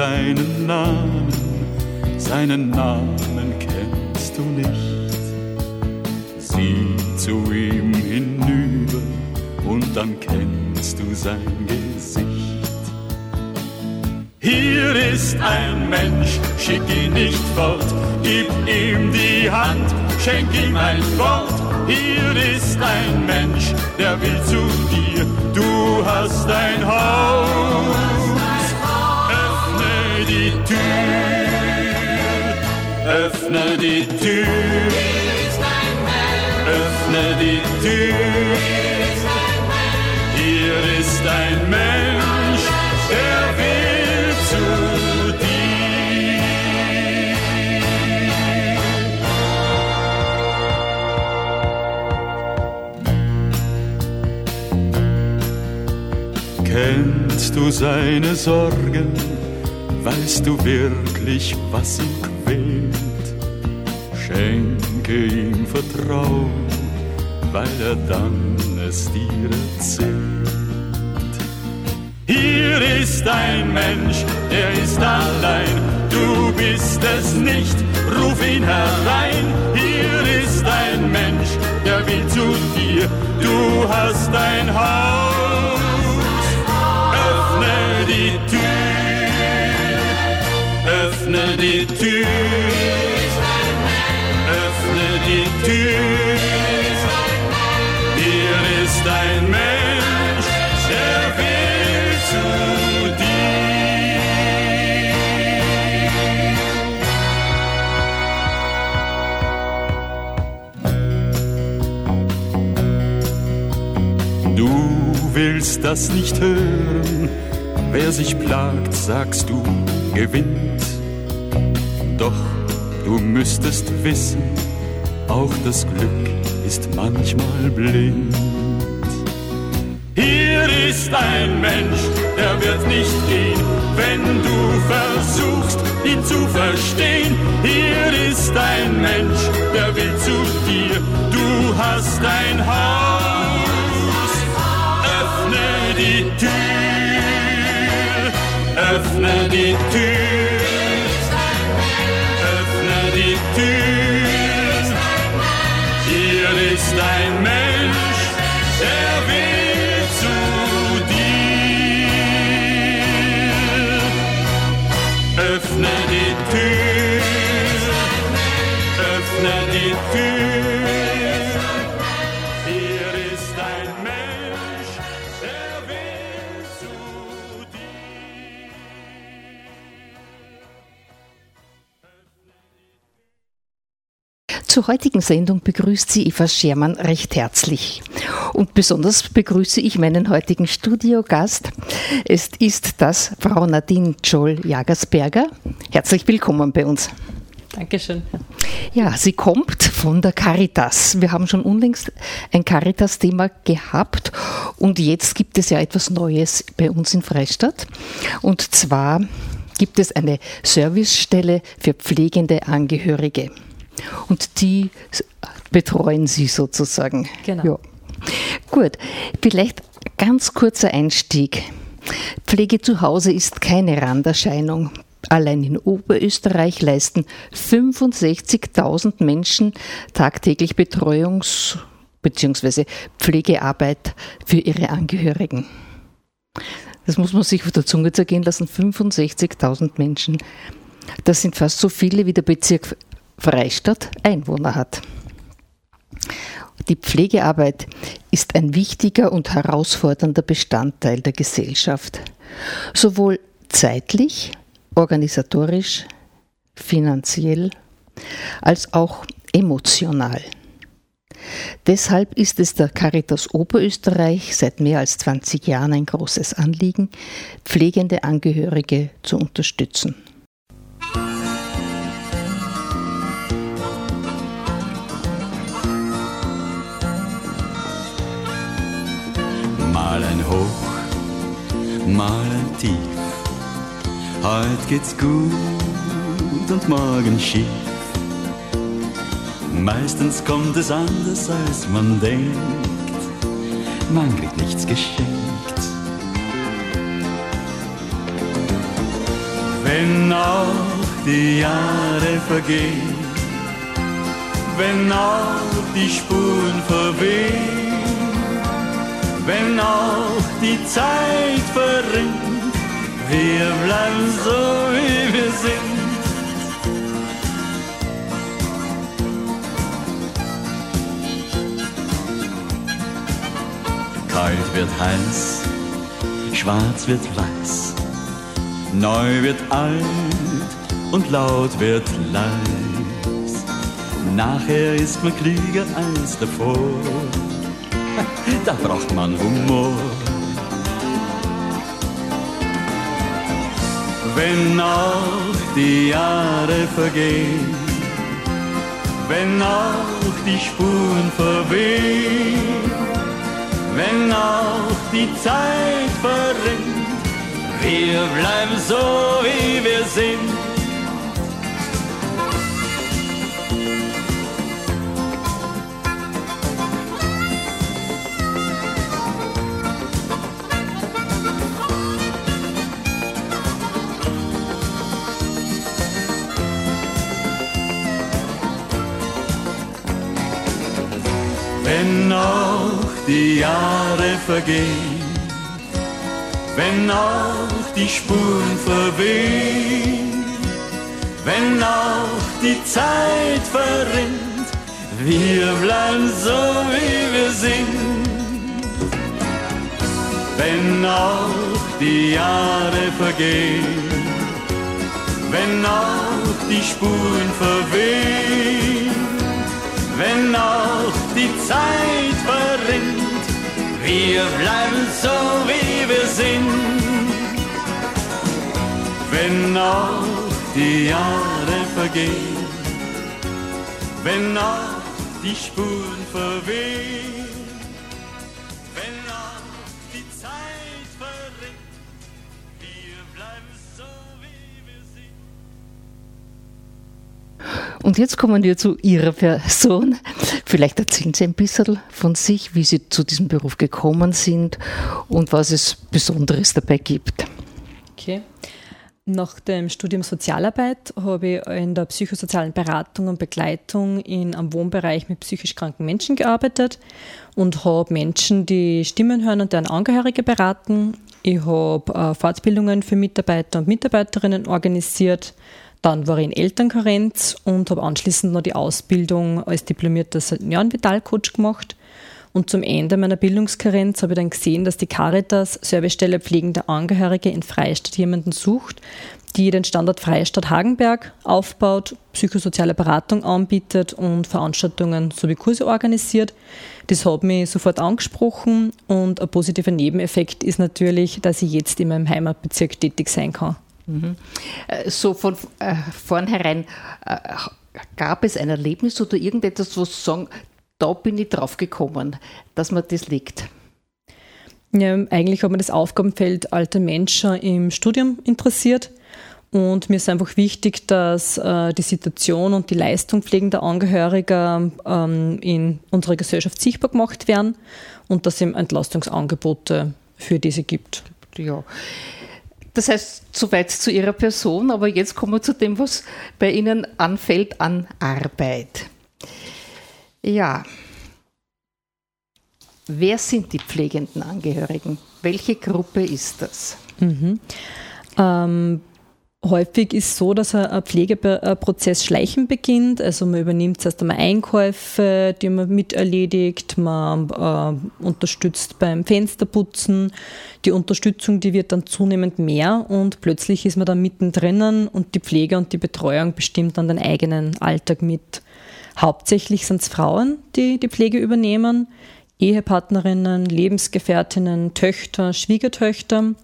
Seinen Namen? Seinen Namen kennst du nicht. Sieh zu ihm hinüber und dann kennst du sein Gesicht. Hier ist ein Mensch, schick ihn nicht fort, gib ihm die Hand, schenk ihm ein Wort. Hier ist ein Mensch, der will zu dir, du hast ein Haus die Tür, öffne die Tür, öffne die Tür. Hier ist ein Mensch, der will zu dir. Kennst du seine Sorgen? Weißt du wirklich, was ihn quält? Schenke ihm Vertrauen, weil er dann es dir erzählt. Hier ist ein Mensch, der ist allein, du bist es nicht, ruf ihn herein. Hier ist ein Mensch, der will zu dir, du hast ein Haus, öffne die Tür öffne die Tür, öffne die Tür. Hier ist ein Mensch, der will zu dir. Du willst das nicht hören, wer sich plagt, sagst du, gewinnt du müsstest wissen, auch das Glück ist manchmal blind. Hier ist ein Mensch, der wird nicht gehen, wenn du versuchst, ihn zu verstehen. Hier ist ein Mensch, der will zu dir, du hast ein Haus. Öffne die Tür, öffne die Tür Zur heutigen Sendung begrüßt sie Eva Schermann recht herzlich. Und besonders begrüße ich meinen heutigen Studiogast. Es ist das Frau Nadine Joel-Jagersberger. Herzlich willkommen bei uns. Dankeschön. Ja, sie kommt von der Caritas. Wir haben schon unlängst ein Caritas-Thema gehabt und jetzt gibt es ja etwas Neues bei uns in Freistadt. Und zwar gibt es eine Servicestelle für pflegende Angehörige. Und die betreuen Sie sozusagen. Genau. Ja. Gut, vielleicht ganz kurzer Einstieg. Pflege zu Hause ist keine Randerscheinung. Allein in Oberösterreich leisten 65.000 Menschen tagtäglich Betreuungs- bzw. Pflegearbeit für ihre Angehörigen. Das muss man sich auf der Zunge zergehen lassen. 65.000 Menschen. Das sind fast so viele wie der Bezirk Freistadt Einwohner hat. Die Pflegearbeit ist ein wichtiger und herausfordernder Bestandteil der Gesellschaft, sowohl zeitlich, organisatorisch, finanziell als auch emotional. Deshalb ist es der Caritas Oberösterreich seit mehr als 20 Jahren ein großes Anliegen, pflegende Angehörige zu unterstützen. Hoch, mal ein Tief. Heute geht's gut und morgen schief. Meistens kommt es anders, als man denkt. Man kriegt nichts geschenkt. Wenn auch die Jahre vergehen, wenn auch die Spuren verwehen, wenn auch die Zeit verrinnt, wir bleiben so, wie wir sind. Kalt wird heiß, schwarz wird weiß, neu wird alt und laut wird leis. Nachher ist man klüger als davor, da braucht man Humor. Wenn auch die Jahre vergehen, wenn auch die Spuren verwehen, wenn auch die Zeit verrinnt. Wir bleiben so, wie wir sind. Die Jahre vergehen, wenn auch die Spuren verwehen, wenn auch die Zeit verrinnt, wir bleiben so wie wir sind. Wenn auch die Jahre vergehen, wenn auch die Spuren verwehen, wenn auch die Zeit verrinnt. Wir bleiben so, wie wir sind. Wenn auch die Jahre vergehen, wenn auch die Spuren verwehen. Und jetzt kommen wir zu Ihrer Person. Vielleicht erzählen Sie ein bisschen von sich, wie Sie zu diesem Beruf gekommen sind und was es Besonderes dabei gibt. Okay. Nach dem Studium Sozialarbeit habe ich in der psychosozialen Beratung und Begleitung in einem Wohnbereich mit psychisch kranken Menschen gearbeitet und habe Menschen, die Stimmen hören und deren Angehörige beraten. Ich habe äh, Fortbildungen für Mitarbeiter und Mitarbeiterinnen organisiert. Dann war ich in Elternkarenz und habe anschließend noch die Ausbildung als diplomierter Seniorenvitalcoach gemacht. Und zum Ende meiner Bildungskarenz habe ich dann gesehen, dass die Caritas Servicestelle pflegende Angehörige in Freistadt jemanden sucht, die den Standort Freistadt Hagenberg aufbaut, psychosoziale Beratung anbietet und Veranstaltungen sowie Kurse organisiert. Das hat mich sofort angesprochen und ein positiver Nebeneffekt ist natürlich, dass ich jetzt in meinem Heimatbezirk tätig sein kann. Mhm. So von äh, vornherein äh, gab es ein Erlebnis oder irgendetwas, wo Sie sagen, da bin ich drauf gekommen, dass mir das liegt. Ja, eigentlich hat mir das Aufgabenfeld alter Menschen im Studium interessiert. Und mir ist einfach wichtig, dass äh, die Situation und die Leistung pflegender Angehöriger ähm, in unserer Gesellschaft sichtbar gemacht werden und dass es eben Entlastungsangebote für diese gibt. Ja. Das heißt, soweit zu Ihrer Person, aber jetzt kommen wir zu dem, was bei Ihnen anfällt an Arbeit. Ja. Wer sind die pflegenden Angehörigen? Welche Gruppe ist das? Mhm. Ähm, häufig ist so, dass ein Pflegeprozess schleichend beginnt. Also man übernimmt zuerst einmal Einkäufe, die man miterledigt, man äh, unterstützt beim Fensterputzen. Die Unterstützung, die wird dann zunehmend mehr und plötzlich ist man dann mittendrin und die Pflege und die Betreuung bestimmt dann den eigenen Alltag mit. Hauptsächlich sind es Frauen, die die Pflege übernehmen, Ehepartnerinnen, Lebensgefährtinnen, Töchter, Schwiegertöchter.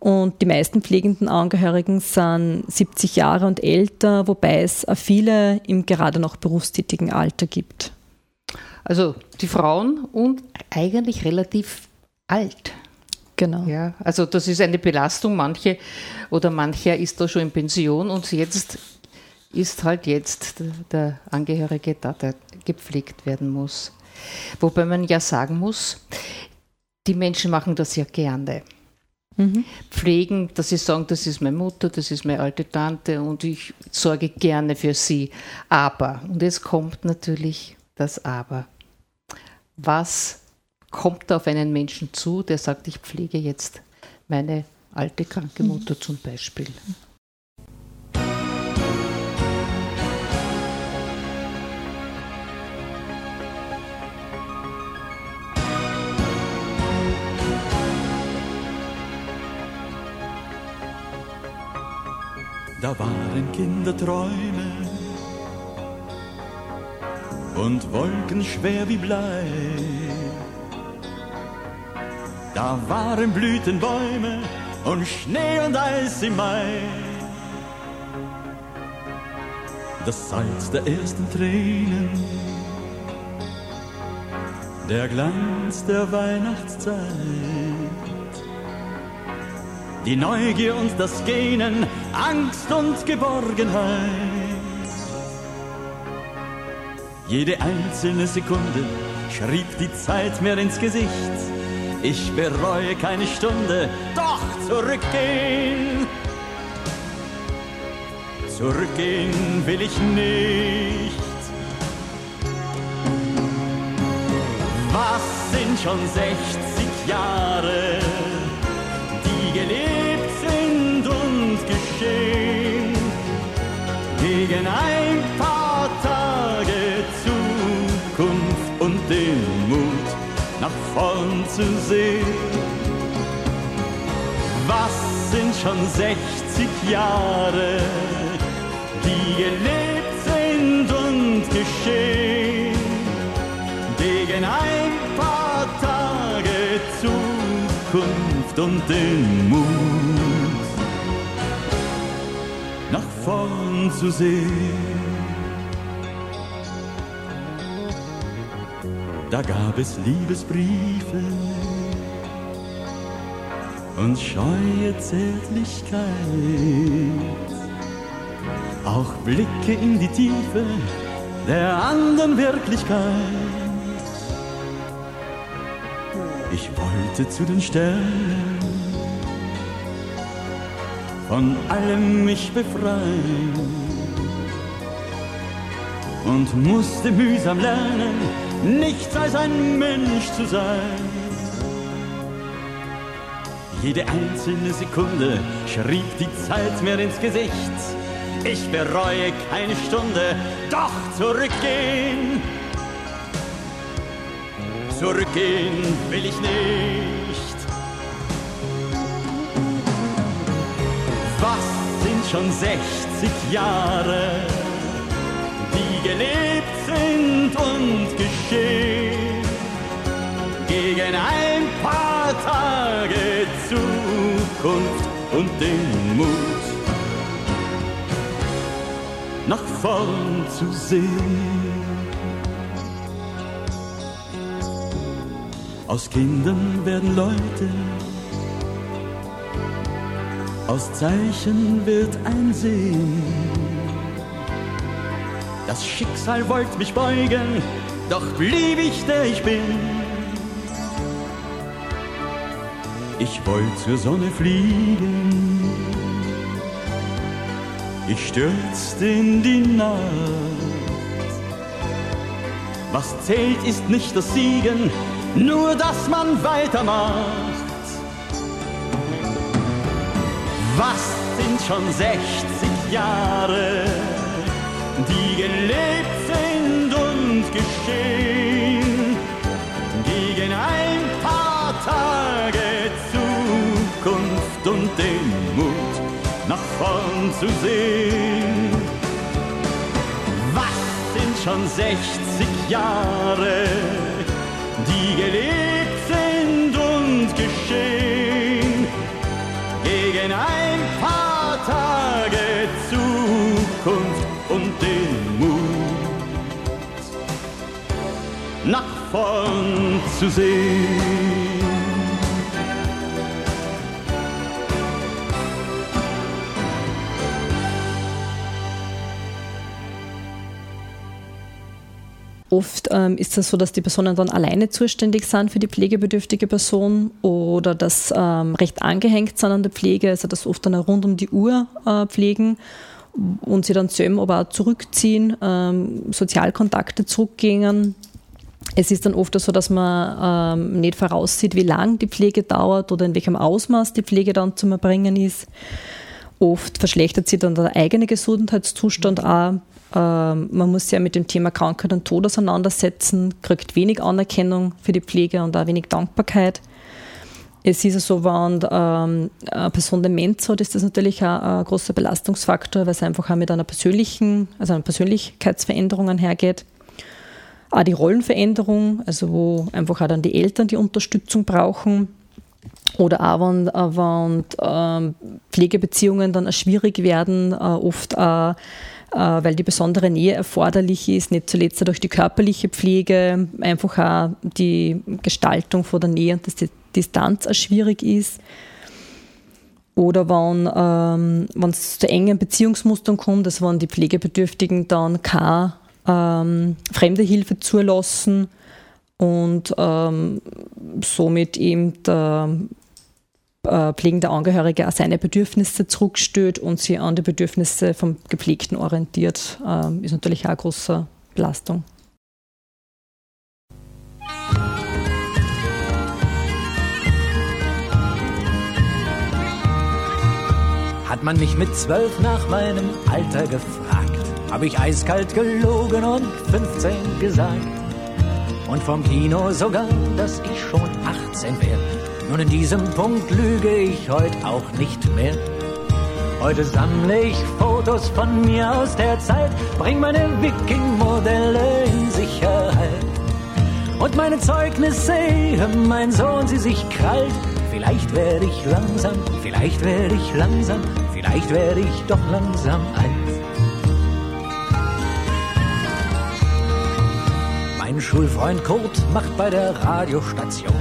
Und die meisten pflegenden Angehörigen sind 70 Jahre und älter, wobei es auch viele im gerade noch berufstätigen Alter gibt. Also die Frauen und eigentlich relativ alt. Genau. Ja, also das ist eine Belastung. Manche oder mancher ist da schon in Pension und jetzt ist halt jetzt der Angehörige da, der gepflegt werden muss. Wobei man ja sagen muss, die Menschen machen das ja gerne. Mhm. Pflegen, dass sie sagen, das ist meine Mutter, das ist meine alte Tante und ich sorge gerne für sie. Aber, und es kommt natürlich das Aber. Was kommt auf einen Menschen zu, der sagt, ich pflege jetzt meine alte kranke Mutter mhm. zum Beispiel? Da waren Kinderträume und Wolken schwer wie Blei. Da waren Blütenbäume und Schnee und Eis im Mai. Das Salz der ersten Tränen, der Glanz der Weihnachtszeit. Die Neugier und das Gähnen, Angst und Geborgenheit. Jede einzelne Sekunde schrieb die Zeit mir ins Gesicht. Ich bereue keine Stunde, doch zurückgehen. Zurückgehen will ich nicht. Was sind schon 60 Jahre, die gelebt gegen ein paar Tage und den Mut nach vorn zu sehen. Was sind schon 60 Jahre, die gelebt sind und geschehen, gegen ein paar Tage Zukunft und den Mut nach vorn zu sehen. da gab es Liebesbriefe und scheue Zärtlichkeit, auch Blicke in die Tiefe der anderen Wirklichkeit. Ich wollte zu den Sternen von allem mich befreien und musste mühsam lernen, nichts als ein Mensch zu sein. Jede einzelne Sekunde schrieb die Zeit mir ins Gesicht. Ich bereue keine Stunde, doch zurückgehen. Zurückgehen will ich nicht. Schon 60 Jahre, die gelebt sind und geschehen. Gegen ein paar Tage Zukunft und den Mut, nach vorn zu sehen. Aus Kindern werden Leute, aus Zeichen wird ein Sehen das Schicksal wollte mich beugen, doch blieb ich der ich bin. Ich wollte zur Sonne fliegen, ich stürzte in die Nacht. Was zählt, ist nicht das Siegen, nur dass man weitermacht. Was sind schon 60 Jahre? die gelebt sind und geschehen, gegen ein paar Tage Zukunft und den Mut nach vorn zu sehen. Was sind schon 60 Jahre, die gelebt nach vorn zu sehen. Oft ähm, ist es so, dass die Personen dann alleine zuständig sind für die pflegebedürftige Person oder dass ähm, recht angehängt sind an der Pflege, also dass oft dann rund um die Uhr äh, pflegen und sie dann selber aber auch zurückziehen, ähm, Sozialkontakte zurückgehen. Es ist dann oft so, dass man ähm, nicht voraussieht, wie lange die Pflege dauert oder in welchem Ausmaß die Pflege dann zu erbringen ist. Oft verschlechtert sich dann der eigene Gesundheitszustand auch ähm, man muss sich ja mit dem Thema Krankheit und Tod auseinandersetzen, kriegt wenig Anerkennung für die Pflege und auch wenig Dankbarkeit. Es ist so, wenn ähm, eine Person Demenz hat, ist das natürlich auch ein großer Belastungsfaktor, weil es einfach auch mit einer persönlichen, also einer Persönlichkeitsveränderung einhergeht. Auch die Rollenveränderung, also wo einfach auch dann die Eltern die Unterstützung brauchen. Oder auch wenn, äh, wenn ähm, Pflegebeziehungen dann schwierig werden, äh, oft auch äh, weil die besondere Nähe erforderlich ist, nicht zuletzt durch die körperliche Pflege, einfach auch die Gestaltung von der Nähe und die Distanz auch schwierig ist. Oder wenn ähm, es zu engen Beziehungsmustern kommt, also wenn die Pflegebedürftigen dann keine ähm, fremde Hilfe zulassen und ähm, somit eben der äh, pflegende Angehörige auch seine Bedürfnisse zurückstellt und sich an die Bedürfnisse vom Gepflegten orientiert, äh, ist natürlich auch eine große Belastung. Hat man mich mit zwölf nach meinem Alter gefragt, habe ich eiskalt gelogen und 15 gesagt. Und vom Kino sogar, dass ich schon 18 wäre. Nun in diesem Punkt lüge ich heute auch nicht mehr. Heute sammle ich Fotos von mir aus der Zeit, bring meine Wiking-Modelle in Sicherheit. Und meine Zeugnisse, mein Sohn, sie sich krallt. Vielleicht werde ich langsam, vielleicht werde ich langsam, vielleicht werde ich doch langsam alt. Mein Schulfreund Kurt macht bei der Radiostation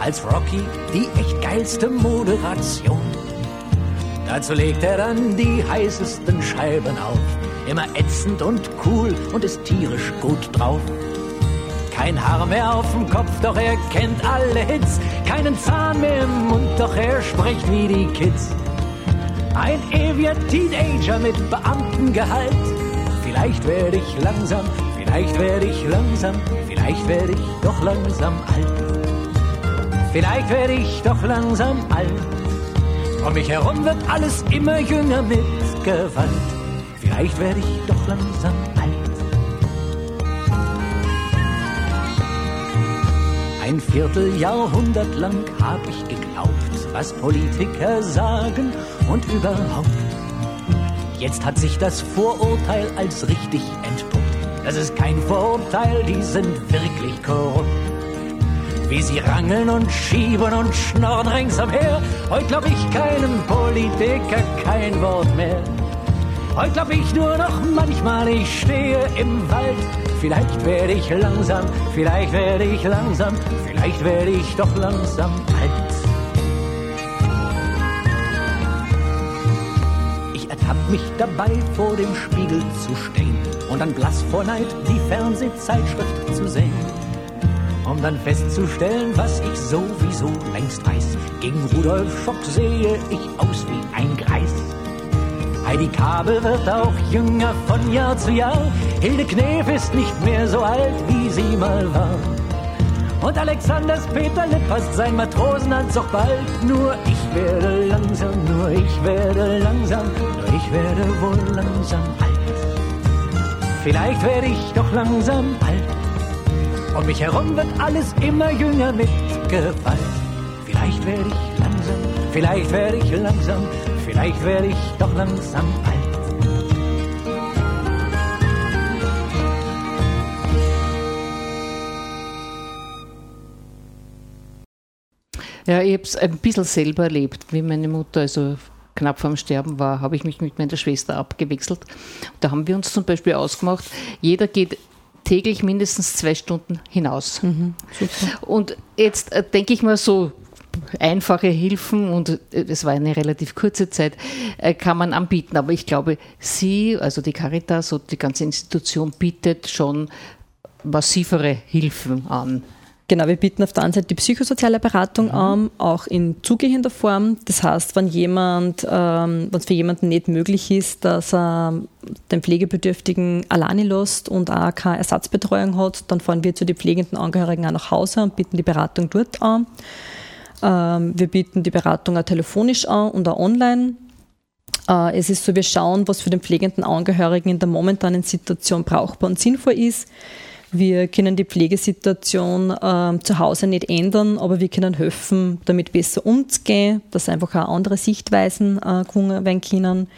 als Rocky die echt geilste Moderation. Dazu legt er dann die heißesten Scheiben auf, immer ätzend und cool und ist tierisch gut drauf. Kein Haar mehr auf dem Kopf, doch er kennt alle Hits. Keinen Zahn mehr im Mund, doch er spricht wie die Kids. Ein ewiger Teenager mit Beamtengehalt. Vielleicht werde ich langsam, vielleicht werde ich langsam, vielleicht werde ich doch langsam alt. Vielleicht werde ich doch langsam alt. Um mich herum wird alles immer jünger mit Gewalt. Vielleicht werde ich doch langsam alt. Ein Vierteljahrhundert lang hab ich geglaubt, was Politiker sagen und überhaupt. Jetzt hat sich das Vorurteil als richtig entpuppt. Das ist kein Vorurteil, die sind wirklich korrupt wie sie rangeln und schieben und schnorren ringsum her. Heute glaub ich keinem Politiker kein Wort mehr. Heute glaub ich nur noch manchmal, ich stehe im Wald. Vielleicht werde ich langsam, vielleicht werde ich langsam, vielleicht werde ich doch langsam alt. Ich ertapp mich dabei, vor dem Spiegel zu stehen und dann blass vor Neid die Fernsehzeitschrift zu sehen um dann festzustellen, was ich sowieso längst weiß. Gegen Rudolf Schock sehe ich aus wie ein Greis. Heidi Kabel wird auch jünger von Jahr zu Jahr. Hilde Knef ist nicht mehr so alt, wie sie mal war. Und Alexanders Peter Lipp hast sein Matrosenanzug bald. Nur ich werde langsam, nur ich werde langsam, nur ich werde wohl langsam alt. Vielleicht werde ich doch langsam alt. Um mich herum wird alles immer jünger mit Gewalt. Vielleicht werde ich langsam, vielleicht werde ich langsam, vielleicht werde ich doch langsam alt. Ja, ich habe es ein bisschen selber erlebt, wie meine Mutter also knapp vorm Sterben war, habe ich mich mit meiner Schwester abgewechselt. Da haben wir uns zum Beispiel ausgemacht, jeder geht täglich mindestens zwei Stunden hinaus. Mhm, und jetzt äh, denke ich mal so, einfache Hilfen und äh, es war eine relativ kurze Zeit, äh, kann man anbieten. Aber ich glaube, Sie, also die Caritas und die ganze Institution bietet schon massivere Hilfen an. Genau, wir bieten auf der einen Seite die psychosoziale Beratung mhm. an, auch in zugehender Form. Das heißt, wenn jemand, ähm, wenn es für jemanden nicht möglich ist, dass er den Pflegebedürftigen alleine lässt und auch keine Ersatzbetreuung hat, dann fahren wir zu den pflegenden Angehörigen auch nach Hause und bieten die Beratung dort an. Ähm, wir bieten die Beratung auch telefonisch an und auch online. Äh, es ist so, wir schauen, was für den pflegenden Angehörigen in der momentanen Situation brauchbar und sinnvoll ist. Wir können die Pflegesituation äh, zu Hause nicht ändern, aber wir können helfen, damit besser umzugehen, dass einfach auch andere Sichtweisen äh, gewonnen werden können.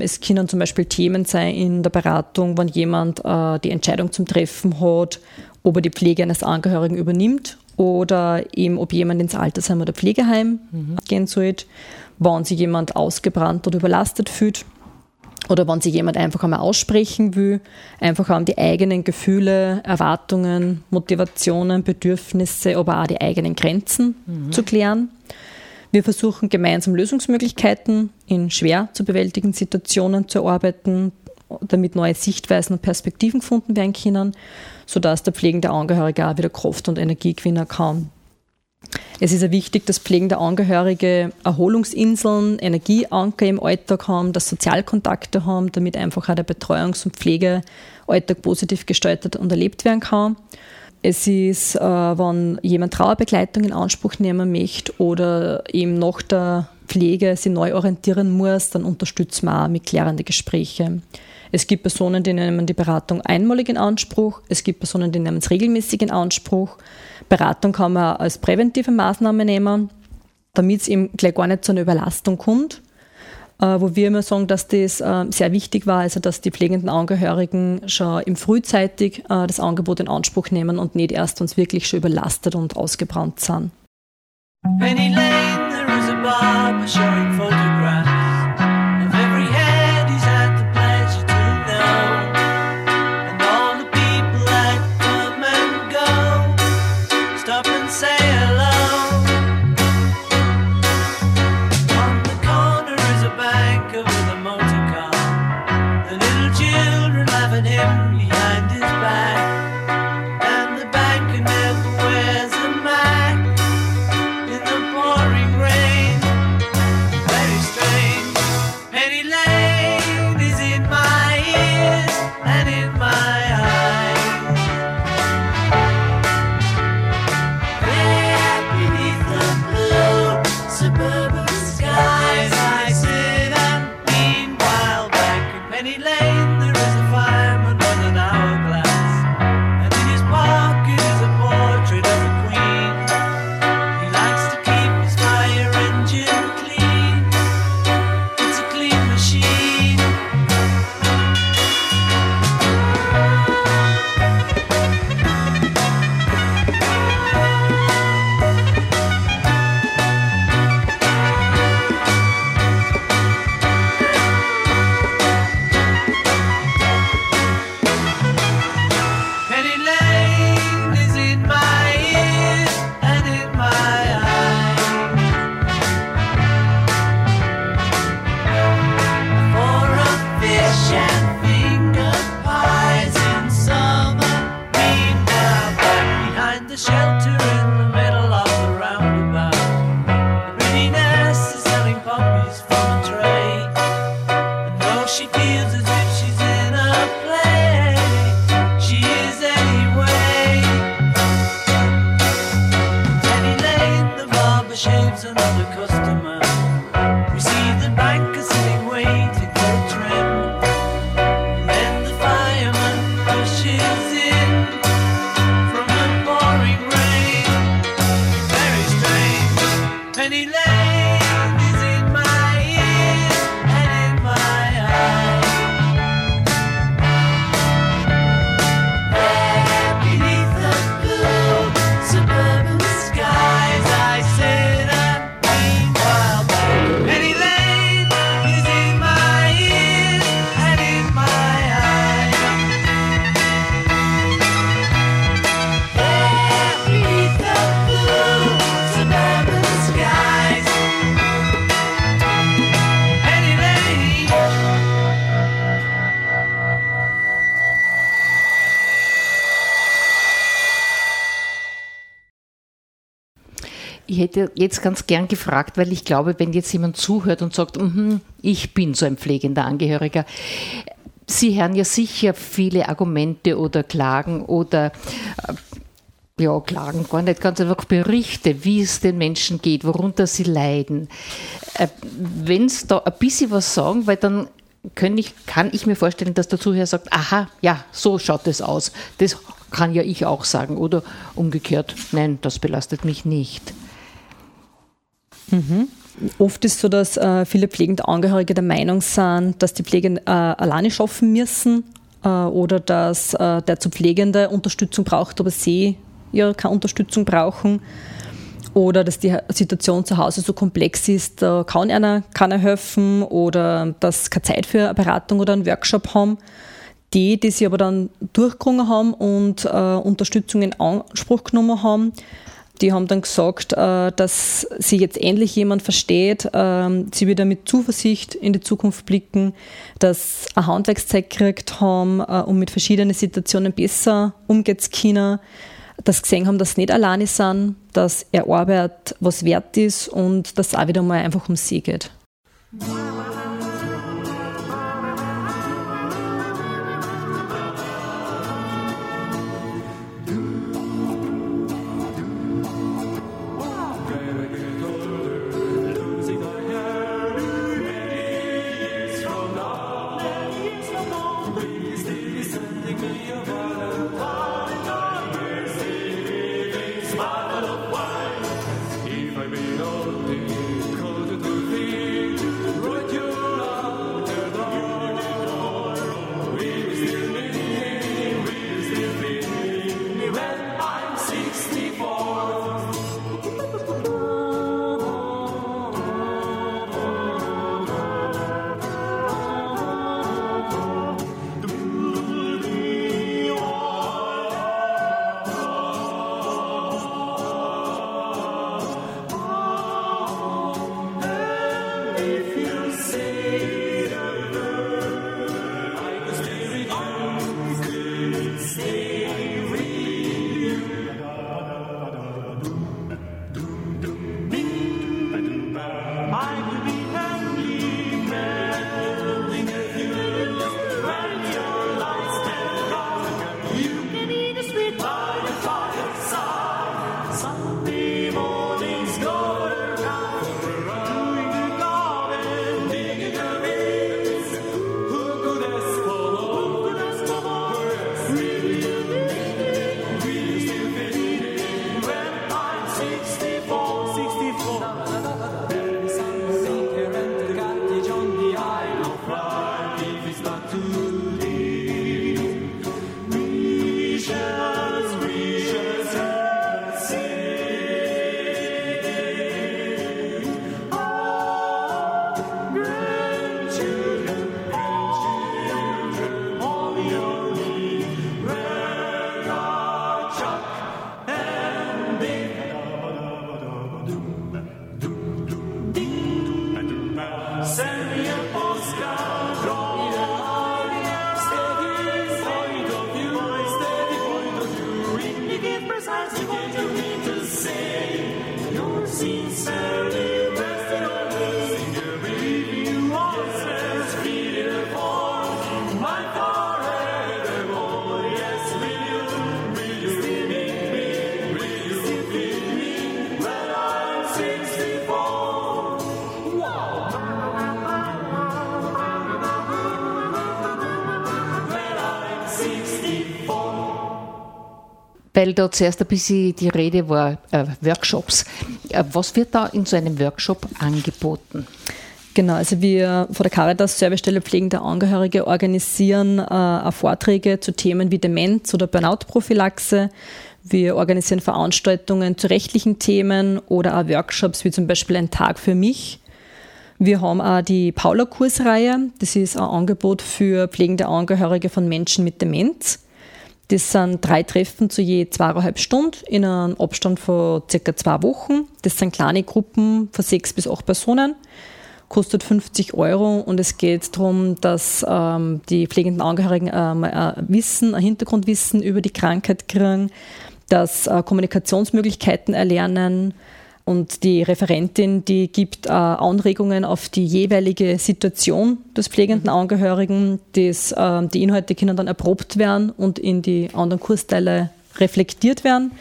Es können zum Beispiel Themen sein in der Beratung, wenn jemand äh, die Entscheidung zum Treffen hat, ob er die Pflege eines Angehörigen übernimmt oder eben, ob jemand ins Altersheim oder Pflegeheim mhm. gehen sollte, wenn sich jemand ausgebrannt oder überlastet fühlt oder wenn sich jemand einfach einmal aussprechen will, einfach um die eigenen Gefühle, Erwartungen, Motivationen, Bedürfnisse, aber auch die eigenen Grenzen mhm. zu klären. Wir versuchen gemeinsam Lösungsmöglichkeiten in schwer zu bewältigenden Situationen zu erarbeiten, damit neue Sichtweisen und Perspektiven gefunden werden können, sodass der pflegende Angehörige auch wieder Kraft und Energie gewinnen kann. Es ist ja wichtig, dass pflegende Angehörige Erholungsinseln, Energieanker im Alltag haben, dass Sozialkontakte haben, damit einfach auch der Betreuungs- und Pflegealltag positiv gestaltet und erlebt werden kann. Es ist, äh, wenn jemand Trauerbegleitung in Anspruch nehmen möchte oder eben nach der Pflege sich neu orientieren muss, dann unterstützen wir auch mit klärenden Gesprächen. Es gibt Personen, die nehmen die Beratung einmalig in Anspruch. Es gibt Personen, die nehmen es regelmäßig in Anspruch. Beratung kann man als präventive Maßnahme nehmen, damit es eben gleich gar nicht zu einer Überlastung kommt. Äh, wo wir immer sagen, dass das äh, sehr wichtig war, also dass die pflegenden Angehörigen schon im frühzeitig äh, das Angebot in Anspruch nehmen und nicht erst uns wirklich schon überlastet und ausgebrannt sind. Penny Lane, there is a barber showing photographs. shelter. Jetzt ganz gern gefragt, weil ich glaube, wenn jetzt jemand zuhört und sagt, mm ich bin so ein pflegender Angehöriger, Sie hören ja sicher viele Argumente oder Klagen oder äh, ja, Klagen gar nicht, ganz einfach Berichte, wie es den Menschen geht, worunter sie leiden. Äh, Wenn Sie da ein bisschen was sagen, weil dann ich, kann ich mir vorstellen, dass der Zuhörer sagt, aha, ja, so schaut es aus. Das kann ja ich auch sagen. Oder umgekehrt, nein, das belastet mich nicht. Mhm. Oft ist so, dass äh, viele pflegende Angehörige der Meinung sind, dass die Pflege äh, alleine schaffen müssen äh, oder dass äh, der zu Pflegende Unterstützung braucht, aber sie ja keine Unterstützung brauchen. Oder dass die Situation zu Hause so komplex ist, da kann einer keiner helfen oder dass keine Zeit für eine Beratung oder einen Workshop haben. Die, die sie aber dann durchgerungen haben und äh, Unterstützung in Anspruch genommen haben, die haben dann gesagt, äh, dass sie jetzt endlich jemand versteht, ähm, sie wieder mit Zuversicht in die Zukunft blicken, dass eine Handwerkszeit gekriegt haben, äh, um mit verschiedenen Situationen besser umgehen zu können, dass sie gesehen haben, dass sie nicht alleine sind, dass ihr Arbeit was wert ist und dass es auch wieder mal einfach um sie geht. Da zuerst ein bisschen die Rede war, äh, Workshops. Äh, was wird da in so einem Workshop angeboten? Genau, also wir von der Caritas Servicestelle pflegende Angehörige organisieren äh, Vorträge zu Themen wie Demenz oder Burnout-Prophylaxe. Wir organisieren Veranstaltungen zu rechtlichen Themen oder auch Workshops wie zum Beispiel ein Tag für mich. Wir haben auch die Paula-Kursreihe. Das ist ein Angebot für pflegende Angehörige von Menschen mit Demenz. Das sind drei Treffen zu je zweieinhalb Stunden in einem Abstand von circa zwei Wochen. Das sind kleine Gruppen von sechs bis acht Personen. Kostet 50 Euro und es geht darum, dass ähm, die pflegenden Angehörigen ähm, ein Wissen, ein Hintergrundwissen über die Krankheit kriegen, dass äh, Kommunikationsmöglichkeiten erlernen, und die Referentin, die gibt äh, Anregungen auf die jeweilige Situation des pflegenden mhm. Angehörigen. Das, äh, die Inhalte können dann erprobt werden und in die anderen Kursteile reflektiert werden.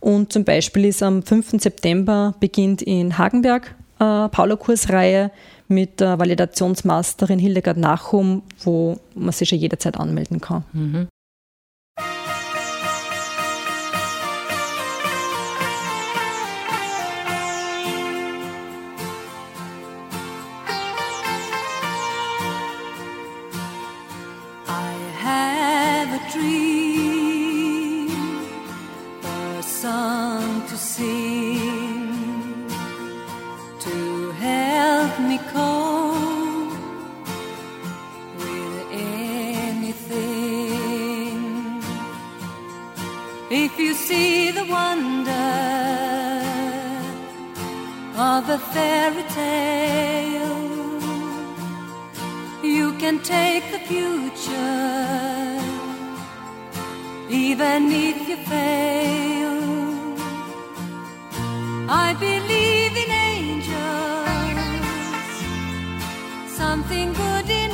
Und zum Beispiel ist am 5. September beginnt in Hagenberg äh, Paula-Kursreihe mit der Validationsmasterin Hildegard Nachum, wo man sich ja jederzeit anmelden kann. Mhm. see the wonder of a fairy tale. You can take the future, even if you fail. I believe in angels, something good in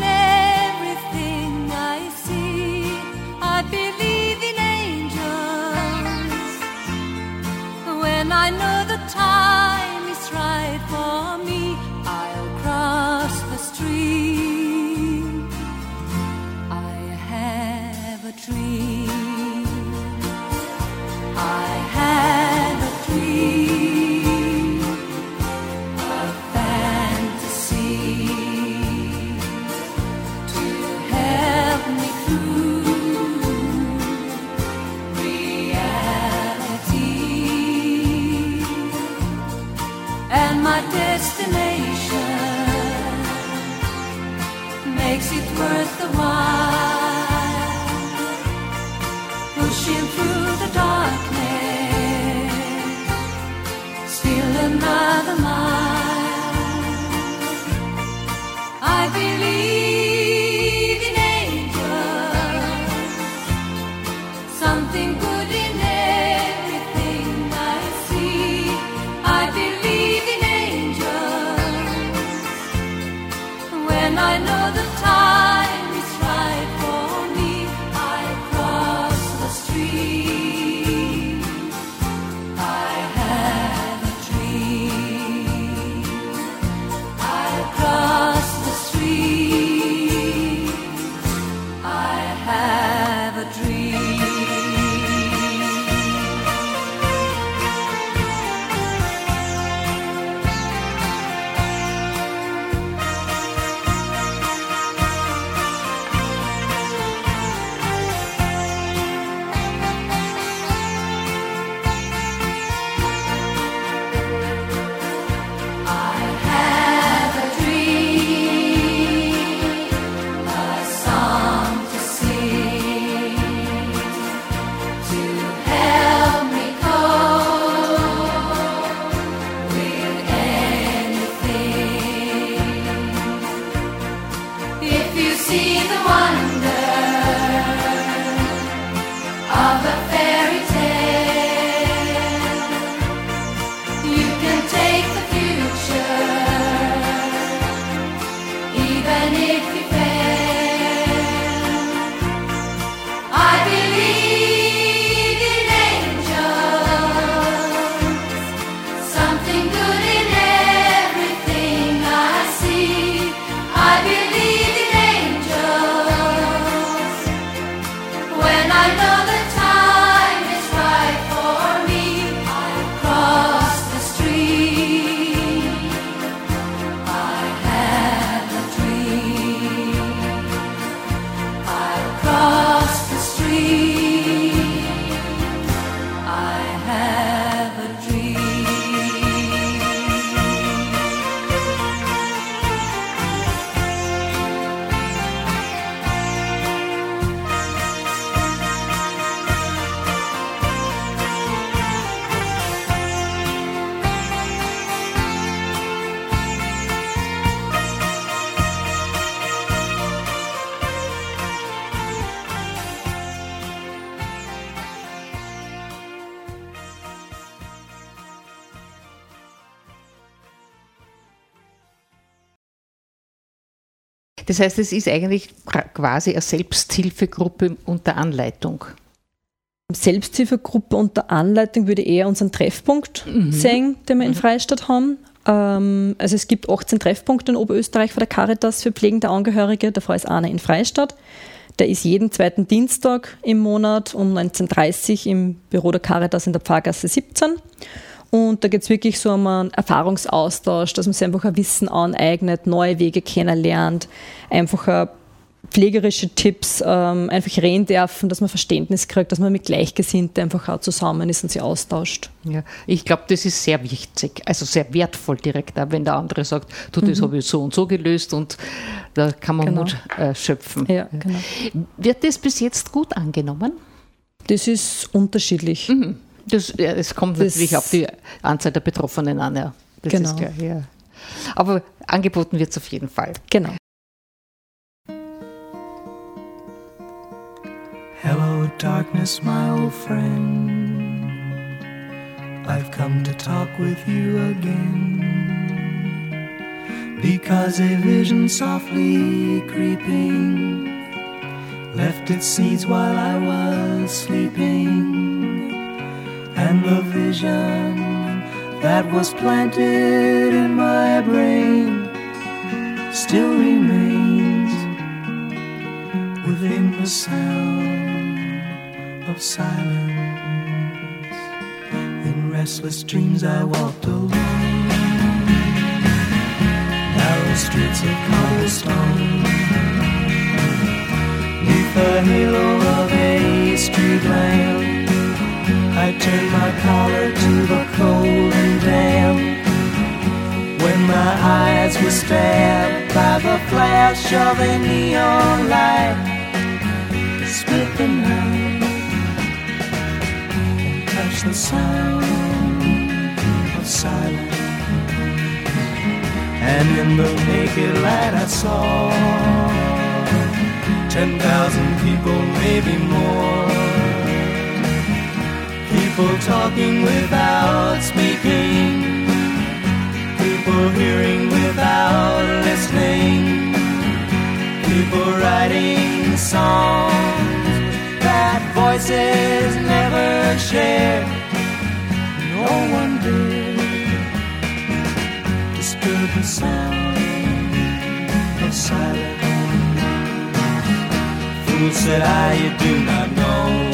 Das heißt, es ist eigentlich quasi eine Selbsthilfegruppe unter Anleitung. Selbsthilfegruppe unter Anleitung würde eher unseren Treffpunkt mhm. sehen, den wir in mhm. Freistadt haben. Ähm, also es gibt 18 Treffpunkte in Oberösterreich von der Caritas für pflegende Angehörige. Davor ist einer in Freistadt. Der ist jeden zweiten Dienstag im Monat um 19.30 Uhr im Büro der Caritas in der Pfarrgasse 17. Und da geht es wirklich so um einen Erfahrungsaustausch, dass man sich einfach ein Wissen aneignet, neue Wege kennenlernt, einfach ein pflegerische Tipps ähm, einfach reden dürfen, dass man Verständnis kriegt, dass man mit Gleichgesinnten einfach auch zusammen ist und sich austauscht. Ja, ich glaube, das ist sehr wichtig, also sehr wertvoll direkt, auch wenn der andere sagt, du, das mhm. habe ich so und so gelöst und da kann man genau. Mut äh, schöpfen. Ja, genau. Wird das bis jetzt gut angenommen? Das ist unterschiedlich. Mhm. Das, ja, es kommt das natürlich auf die Anzahl der Betroffenen an, ja. Das genau. ist klar, ja. Aber angeboten wird es auf jeden Fall. Genau. Hello, darkness, my old friend. I've come to talk with you again. Because a vision softly creeping left its seeds while I was sleeping. And the vision that was planted in my brain still remains within the sound of silence. In restless dreams, I walked alone. Narrow streets of cobblestone. I turned my collar to the cold and damp. When my eyes were stabbed by the flash of a neon light, split the night and touch the sound of silence. And in the naked light I saw ten thousand people, maybe more. People talking without speaking. People hearing without listening. People writing songs that voices never share. No one did disturb the sound of silence. Fool said I, you do not know.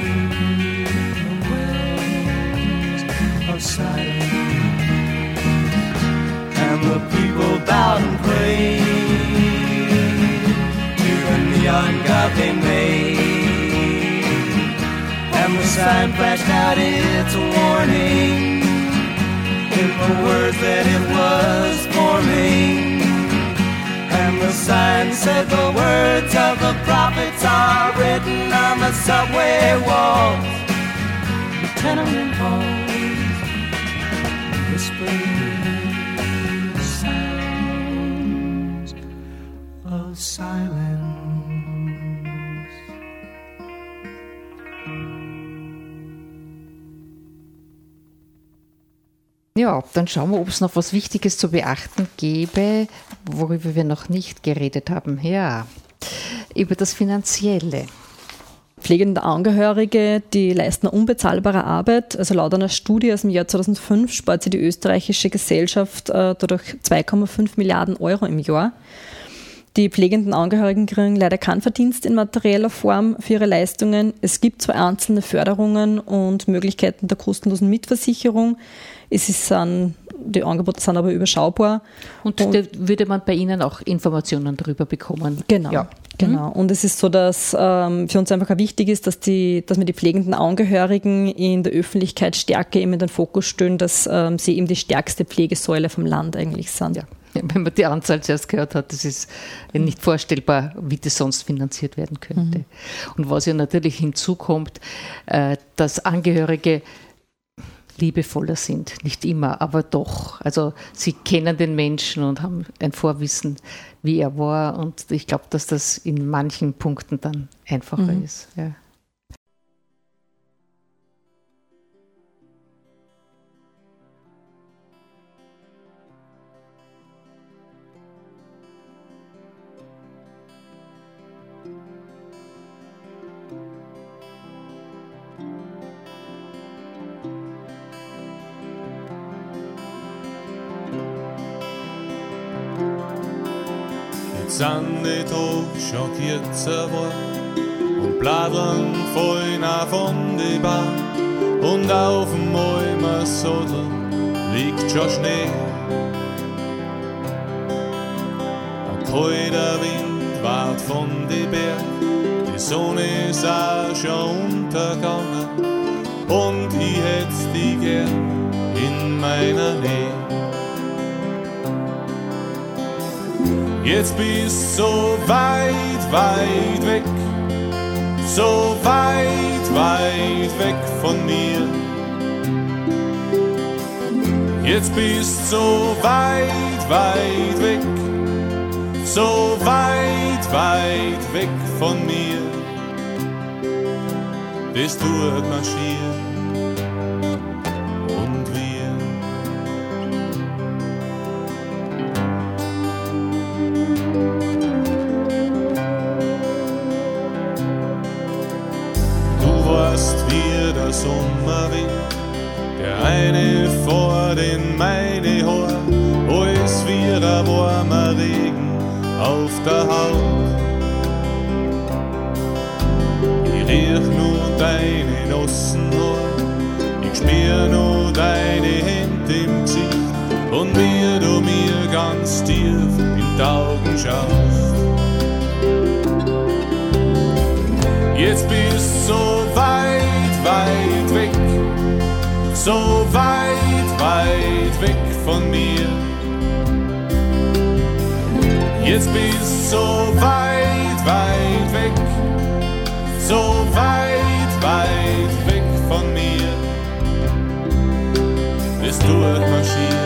the people bowed and prayed to the neon god they made, and the sign flashed out its warning. In the words that it was forming. And the sign said the words of the prophets are written on the subway walls, the tenement halls, whispering Ja, dann schauen wir, ob es noch was Wichtiges zu beachten gäbe, worüber wir noch nicht geredet haben. Ja, über das Finanzielle. Pflegende Angehörige, die leisten unbezahlbare Arbeit. Also laut einer Studie aus dem Jahr 2005 spart sie die österreichische Gesellschaft äh, dadurch 2,5 Milliarden Euro im Jahr. Die pflegenden Angehörigen kriegen leider keinen Verdienst in materieller Form für ihre Leistungen. Es gibt zwar einzelne Förderungen und Möglichkeiten der kostenlosen Mitversicherung. Es ist an, die Angebote sind aber überschaubar. Und, und da würde man bei Ihnen auch Informationen darüber bekommen. Genau. Ja. Genau. Mhm. Und es ist so, dass ähm, für uns einfach wichtig ist, dass, die, dass wir die pflegenden Angehörigen in der Öffentlichkeit stärker eben in den Fokus stellen, dass ähm, sie eben die stärkste Pflegesäule vom Land eigentlich sind. Ja. Wenn man die Anzahl zuerst gehört hat, das ist nicht vorstellbar, wie das sonst finanziert werden könnte. Mhm. Und was ja natürlich hinzukommt, äh, dass Angehörige liebevoller sind. Nicht immer, aber doch. Also sie kennen den Menschen und haben ein Vorwissen, wie er war. Und ich glaube, dass das in manchen Punkten dann einfacher mhm. ist. Ja. Tage schon kürzer geworden und Bladern auch von die Bahn und auf dem Malmer Sattel liegt schon Schnee. Ein kalter Wind wart von die Berg, die Sonne ist auch schon untergegangen und ich hätt's die gern in meiner Nähe. Jetzt bist so weit, weit weg, so weit, weit weg von mir. Jetzt bist so weit, weit weg, so weit, weit weg von mir. Das tut man schier. Jetzt bist so weit, weit weg, so weit, weit weg von mir. Bist du marschiert. Komm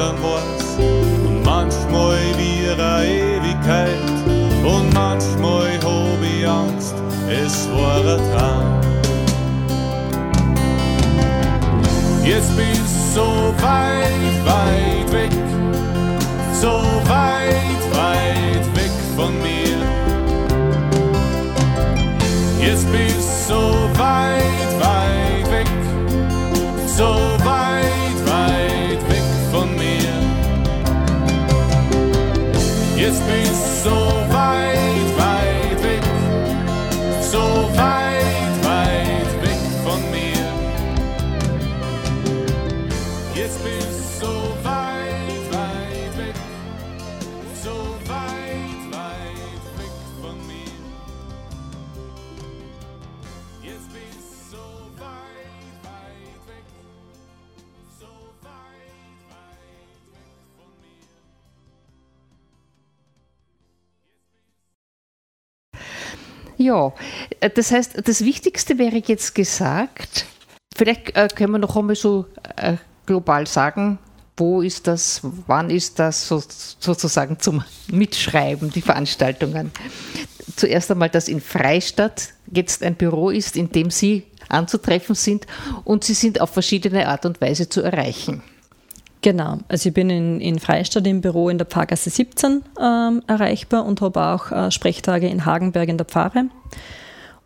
ta voix Ja, äh, das heißt, das Wichtigste wäre jetzt gesagt. Vielleicht äh, können wir noch einmal so äh, global sagen, wo ist das, wann ist das so, sozusagen zum Mitschreiben, die Veranstaltungen. Zuerst einmal, dass in Freistadt jetzt ein Büro ist, in dem Sie anzutreffen sind und Sie sind auf verschiedene Art und Weise zu erreichen. Genau, also ich bin in, in Freistadt im Büro in der Pfarrgasse 17 ähm, erreichbar und habe auch äh, Sprechtage in Hagenberg in der Pfarre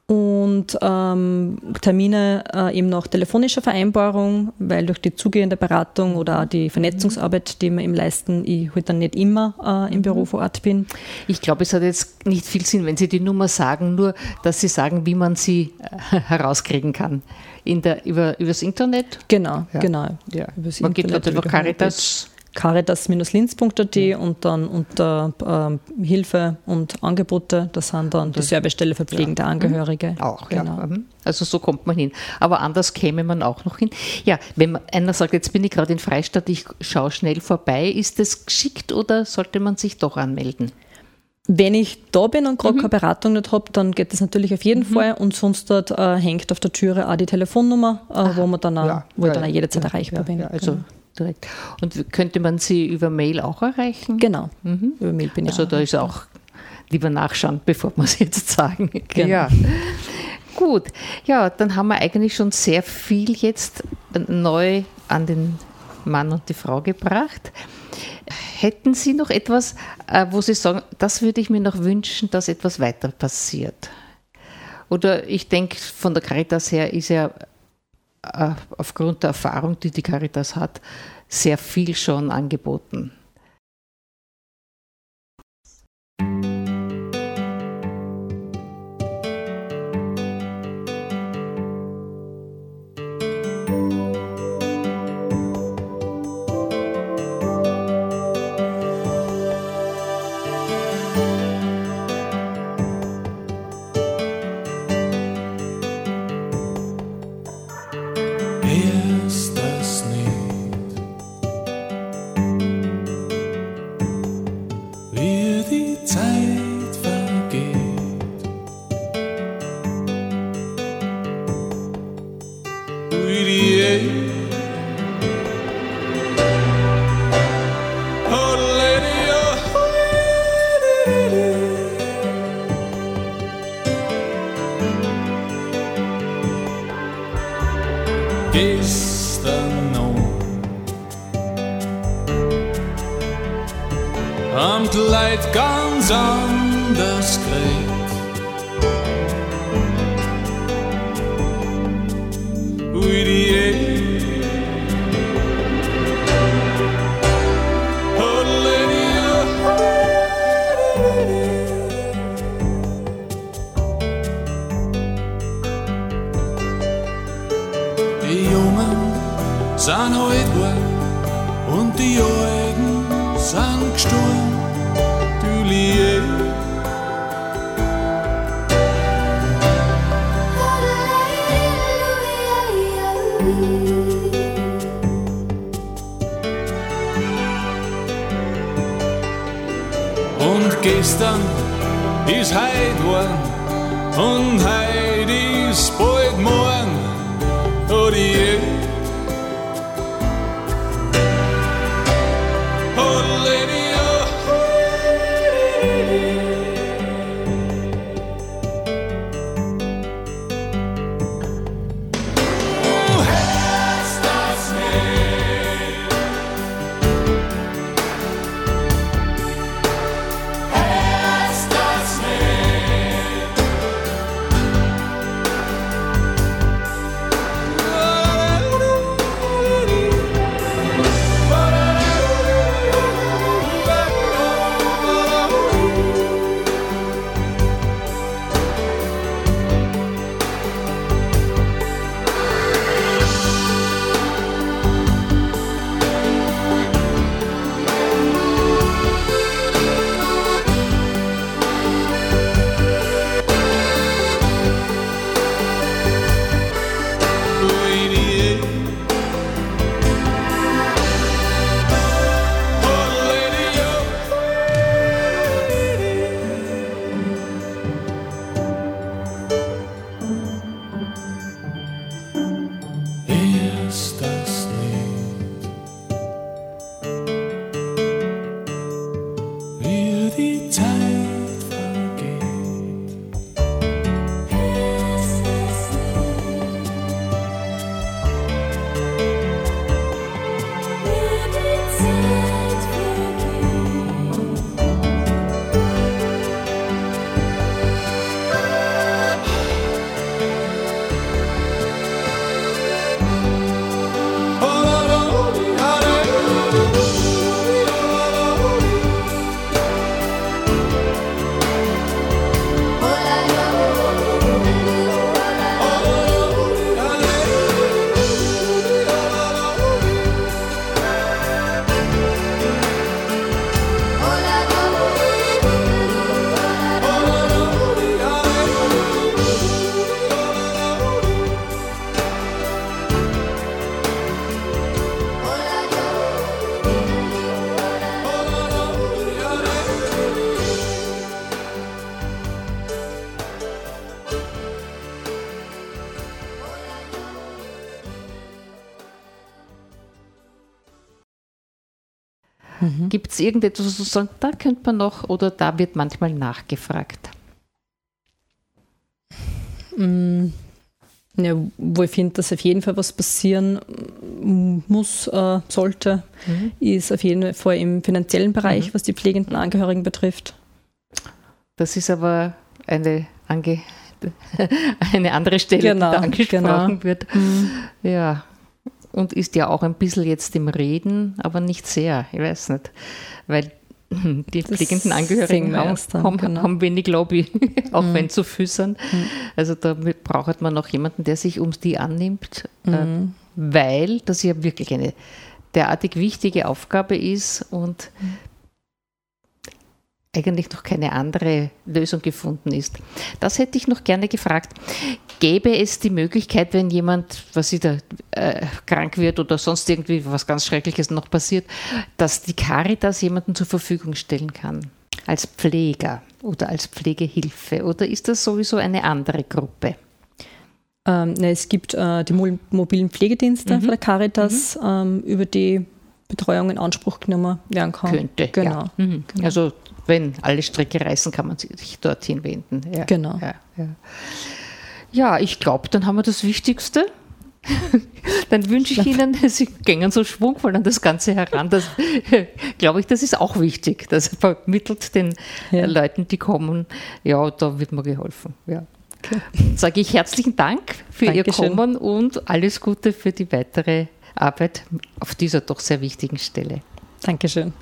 und ähm, Termine äh, eben nach telefonischer Vereinbarung, weil durch die zugehende Beratung oder auch die Vernetzungsarbeit, die wir eben leisten, ich halt dann nicht immer äh, im Büro vor Ort bin. Ich glaube, es hat jetzt nicht viel Sinn, wenn Sie die Nummer sagen, nur dass Sie sagen, wie man sie äh, herauskriegen kann. In der, über, übers Internet? Genau, Ja. genau. Ja. Übers Man geht Internet, dort über Caritas. caritas-linz.at und dann unter ähm, Hilfe und Angebote, das sind dann die Servicestelle für pflegende Angehörige. Auch, genau. ja. Mhm. Also so kommt man hin. Aber anders käme man auch noch hin. Ja, wenn man, einer sagt, jetzt bin ich gerade in Freistadt, ich schaue schnell vorbei, ist das geschickt oder sollte man sich doch anmelden? Wenn ich da bin und Mhm. gerade keine Beratung nicht habe, dann geht das natürlich auf jeden Fall und sonst dort äh, hängt auf der Türe auch die Telefonnummer, äh, wo man dann Ja, wo ich ja, dann auch ja, jederzeit ja, erreichbar ja, bin. Ja, also genau. Direkt. Und könnte man sie über Mail auch erreichen? genau. Über Mail bin ich Also da ist auch lieber nachschauen, bevor wir es jetzt sagen. Genau. Ja. Gut, ja, dann haben wir eigentlich schon sehr viel jetzt neu an den Mann und die Frau gebracht. Hätten Sie noch etwas, äh, wo Sie sagen, das würde ich mir noch wünschen, dass etwas weiter passiert? Oder ich denke, von der Caritas her ist ja aufgrund der Erfahrung, die die Caritas hat, sehr viel schon angeboten. Mhm. Gibt es irgendetwas, was du sagst, da könnte man noch oder da wird manchmal nachgefragt? Mm, ja, wo ich finde, dass auf jeden Fall was passieren muss, äh, sollte, mhm. ist auf jeden Fall im finanziellen Bereich, mhm. was die pflegenden Angehörigen betrifft. Das ist aber eine, ange eine andere Stelle, genau, die da angesprochen genau. wird. Mhm. Ja, und ist ja auch ein bisschen jetzt im Reden, aber nicht sehr, ich weiß nicht, weil die pflegenden Angehörigen haben, haben, genau. haben, wenig Lobby, auch mhm. wenn zu füßern. Mhm. Also da braucht man noch jemanden, der sich um die annimmt, äh, mhm. weil das ja wirklich eine derartig wichtige Aufgabe ist und mhm eigentlich noch keine andere Lösung gefunden ist. Das hätte ich noch gerne gefragt. Gäbe es die Möglichkeit, wenn jemand, was sie da äh, krank wird oder sonst irgendwie was ganz Schreckliches noch passiert, dass die Caritas jemanden zur Verfügung stellen kann? Als Pfleger oder als Pflegehilfe? Oder ist das sowieso eine andere Gruppe? Ähm, ne, es gibt äh, die mobilen Pflegedienste mhm. von der Caritas, mhm. ähm, über die Betreuung in Anspruch genommen werden kann. Könnte. Genau. Ja. Mhm. genau. Also wenn alle Stricke reißen, kann man sich dorthin wenden. Ja, genau. Ja, ja. ja ich glaube, dann haben wir das Wichtigste. dann wünsche ich Ihnen, Sie gehen so schwungvoll an das Ganze heran. Das glaube ich, das ist auch wichtig. Das vermittelt den ja. Leuten, die kommen, ja, da wird mir geholfen. Ja. Okay. Sage ich herzlichen Dank für Dankeschön. Ihr Kommen und alles Gute für die weitere Arbeit auf dieser doch sehr wichtigen Stelle. Dankeschön.